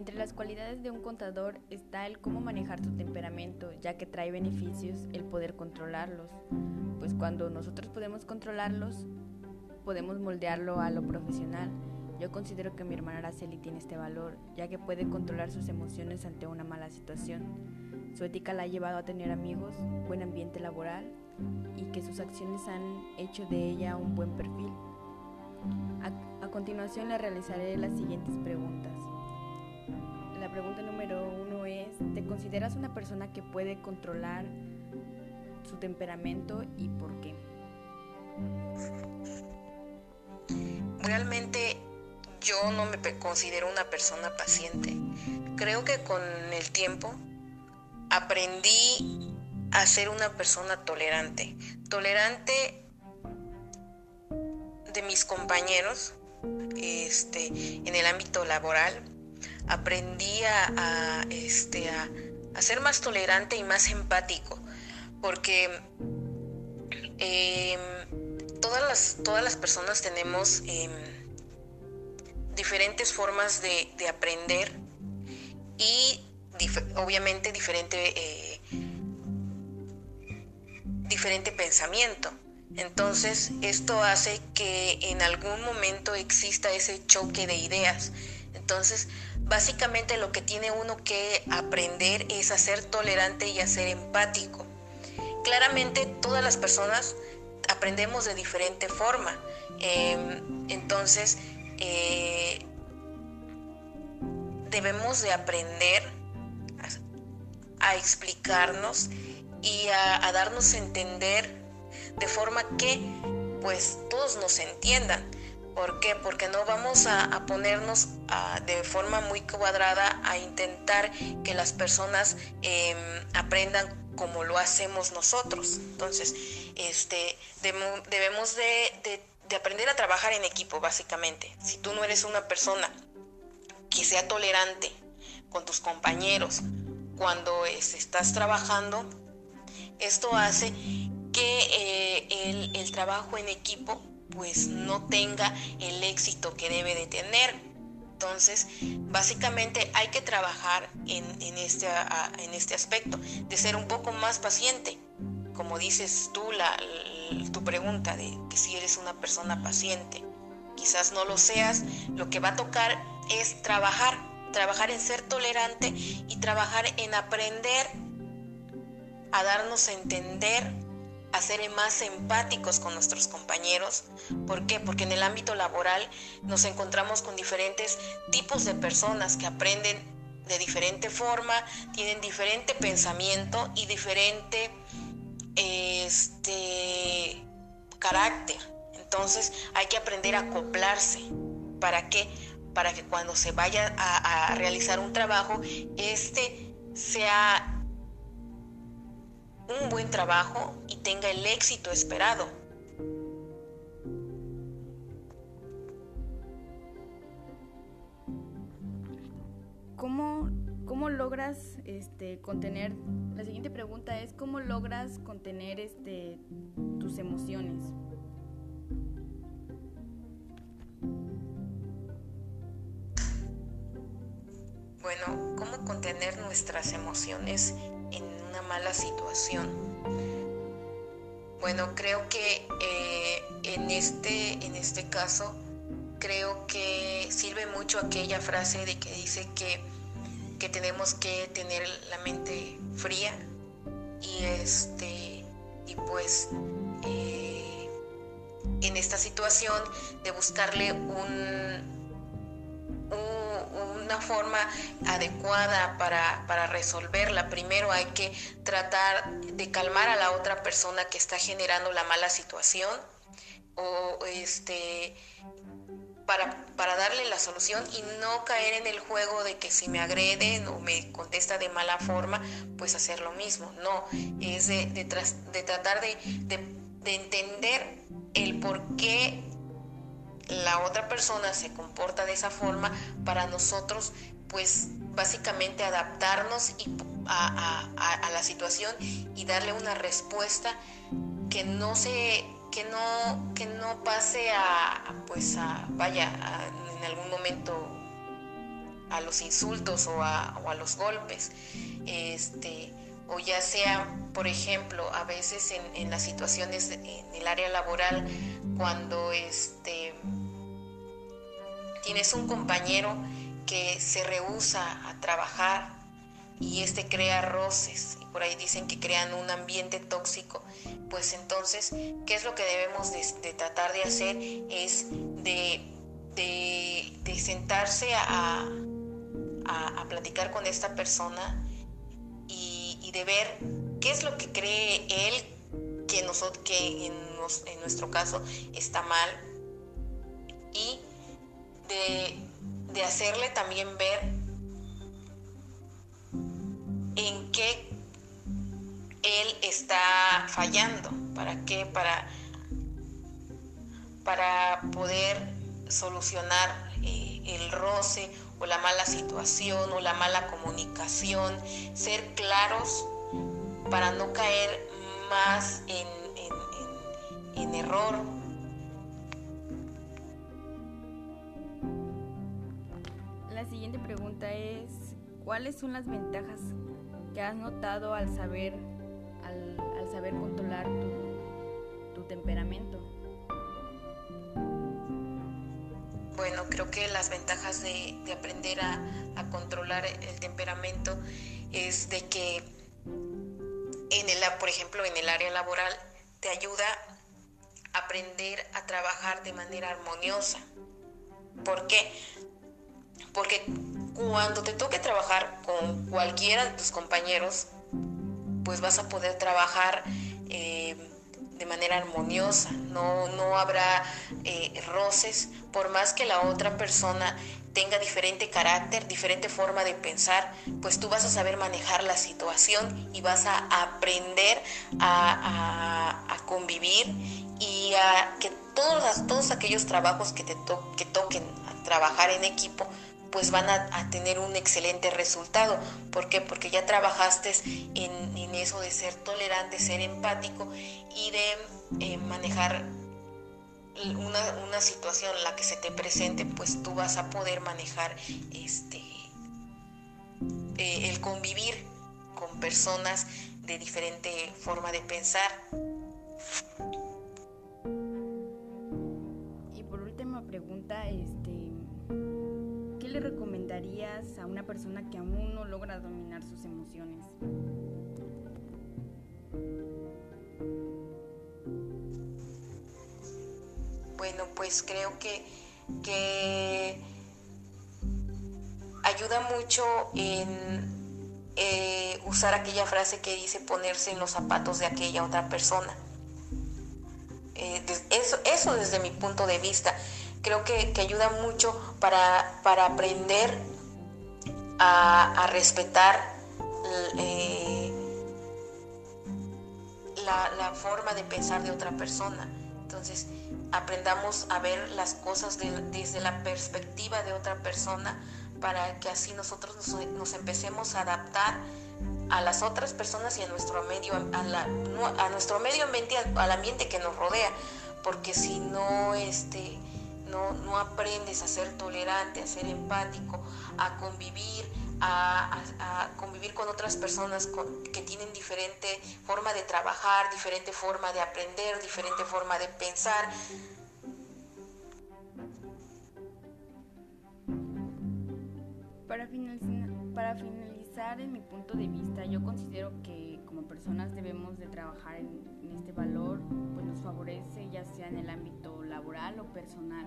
Entre las cualidades de un contador está el cómo manejar su temperamento, ya que trae beneficios el poder controlarlos, pues cuando nosotros podemos controlarlos, podemos moldearlo a lo profesional. Yo considero que mi hermana Araceli tiene este valor, ya que puede controlar sus emociones ante una mala situación. Su ética la ha llevado a tener amigos, buen ambiente laboral y que sus acciones han hecho de ella un buen perfil. A, continuación le realizaré las siguientes preguntas. Consideras una persona que puede controlar su temperamento y por qué? Realmente yo no me considero una persona paciente. Creo que con el tiempo aprendí a ser una persona tolerante. Tolerante de mis compañeros este, en el ámbito laboral, aprendí a, este, a, ser más tolerante y más empático, porque em, todas, las, todas las personas tenemos em, diferentes formas de, aprender y obviamente diferente, eh, diferente pensamiento. Entonces, esto hace que en algún momento exista ese choque de ideas. Entonces, básicamente lo que tiene uno que aprender es a ser tolerante y a ser empático. Claramente todas las personas aprendemos de diferente forma. Em, entonces, eh, debemos de aprender a, explicarnos y a darnos a entender de forma que pues todos nos entiendan. ¿Por qué? Porque no vamos a, ponernos de forma muy cuadrada a intentar que las personas em, aprendan como lo hacemos nosotros. Entonces, este, debemos de, aprender a trabajar en equipo, básicamente. Si tú no eres una persona que sea tolerante con tus compañeros cuando estás trabajando, esto hace que eh, el, trabajo en equipo pues no tenga el éxito que debe de tener. Entonces, básicamente hay que trabajar en, este, en este aspecto, de ser un poco más paciente. Como dices tú, la, tu pregunta de que si eres una persona paciente, quizás no lo seas, lo que va a tocar es trabajar, trabajar en ser tolerante y trabajar en aprender a darnos a entender a ser más empáticos con nuestros compañeros. ¿Por qué? Porque en el ámbito laboral nos encontramos con diferentes tipos de personas que aprenden de diferente forma, tienen diferente pensamiento y diferente este, carácter. Entonces hay que aprender a acoplarse. ¿Para qué? Para que cuando se vaya a, a realizar un trabajo, este sea un buen trabajo y tenga el éxito esperado. ¿Cómo, cómo logras este, contener, la siguiente pregunta es, ¿cómo logras contener este, tus emociones? Bueno, ¿cómo contener nuestras emociones mala situación. Bueno, creo que eh, en, este, en este caso, creo que sirve mucho aquella frase de que dice que, que tenemos que tener la mente fría y este y pues eh, en esta situación de buscarle un una forma adecuada para, para, resolverla. Primero hay que tratar de calmar a la otra persona que está generando la mala situación o este para, para, darle la solución y no caer en el juego de que si me agreden o me contesta de mala forma, pues hacer lo mismo. No, es de, de, de tratar de, de entender el por qué la otra persona se comporta de esa forma, para nosotros, pues básicamente adaptarnos a, la situación y darle una respuesta que no se que no que no pase a pues a vaya en algún momento a los insultos o a, o los golpes. Este, o ya sea, por ejemplo, a veces en, en las situaciones en el área laboral, cuando este, tienes un compañero que se rehúsa a trabajar y este crea roces y por ahí dicen que crean un ambiente tóxico, pues entonces, ¿qué es lo que debemos de, tratar de hacer? Es de, de, sentarse a, a, platicar con esta persona y, y, de ver qué es lo que cree él que, nosotros, que en nuestro caso está mal y de de hacerle también ver en qué él está fallando, para qué, para, para poder solucionar eh, el roce o la mala situación o la mala comunicación, ser claros para no caer más en, en, en error es, ¿cuáles son las ventajas que has notado al saber, al, saber controlar tu, temperamento? Bueno, creo que las ventajas de, aprender a, a, controlar el temperamento es de que en el, por ejemplo, en el área laboral te ayuda a aprender a trabajar de manera armoniosa. ¿Por qué? Porque cuando te toque trabajar con cualquiera de tus compañeros, pues vas a poder trabajar eh, de manera armoniosa, no, no habrá eh, roces, por más que la otra persona tenga diferente carácter, diferente forma de pensar, pues tú vas a saber manejar la situación y vas a aprender a, convivir y a que todos, todos aquellos trabajos que te que toquen trabajar en equipo, pues van a, tener un excelente resultado. ¿Por qué? Porque ya trabajaste en, eso de ser tolerante, ser empático y de eh, manejar una, situación en la que se te presente, pues tú vas a poder manejar este eh, el convivir con personas de diferente forma de pensar. Le recomendarías a una persona que aún no logra dominar sus emociones? Bueno, pues creo que, que ayuda mucho en eh, usar aquella frase que dice ponerse en los zapatos de aquella otra persona. Eh, eso, eso desde mi punto de vista creo que, ayuda mucho para, para aprender a, respetar eh, la, forma de pensar de otra persona. Entonces, aprendamos a ver las cosas desde la perspectiva de otra persona para que así nosotros nos, empecemos a adaptar a las otras personas y a nuestro medio, a, a nuestro medio ambiente, al ambiente que nos rodea, porque si no, este, no, aprendes a ser tolerante, a ser empático, a convivir, a, convivir con otras personas que tienen diferente forma de trabajar, diferente forma de aprender, diferente forma de pensar. Para finalizar, para finalizar, en mi punto de vista, yo considero que como personas debemos de trabajar en, este valor, favorece ya sea en el ámbito laboral o personal.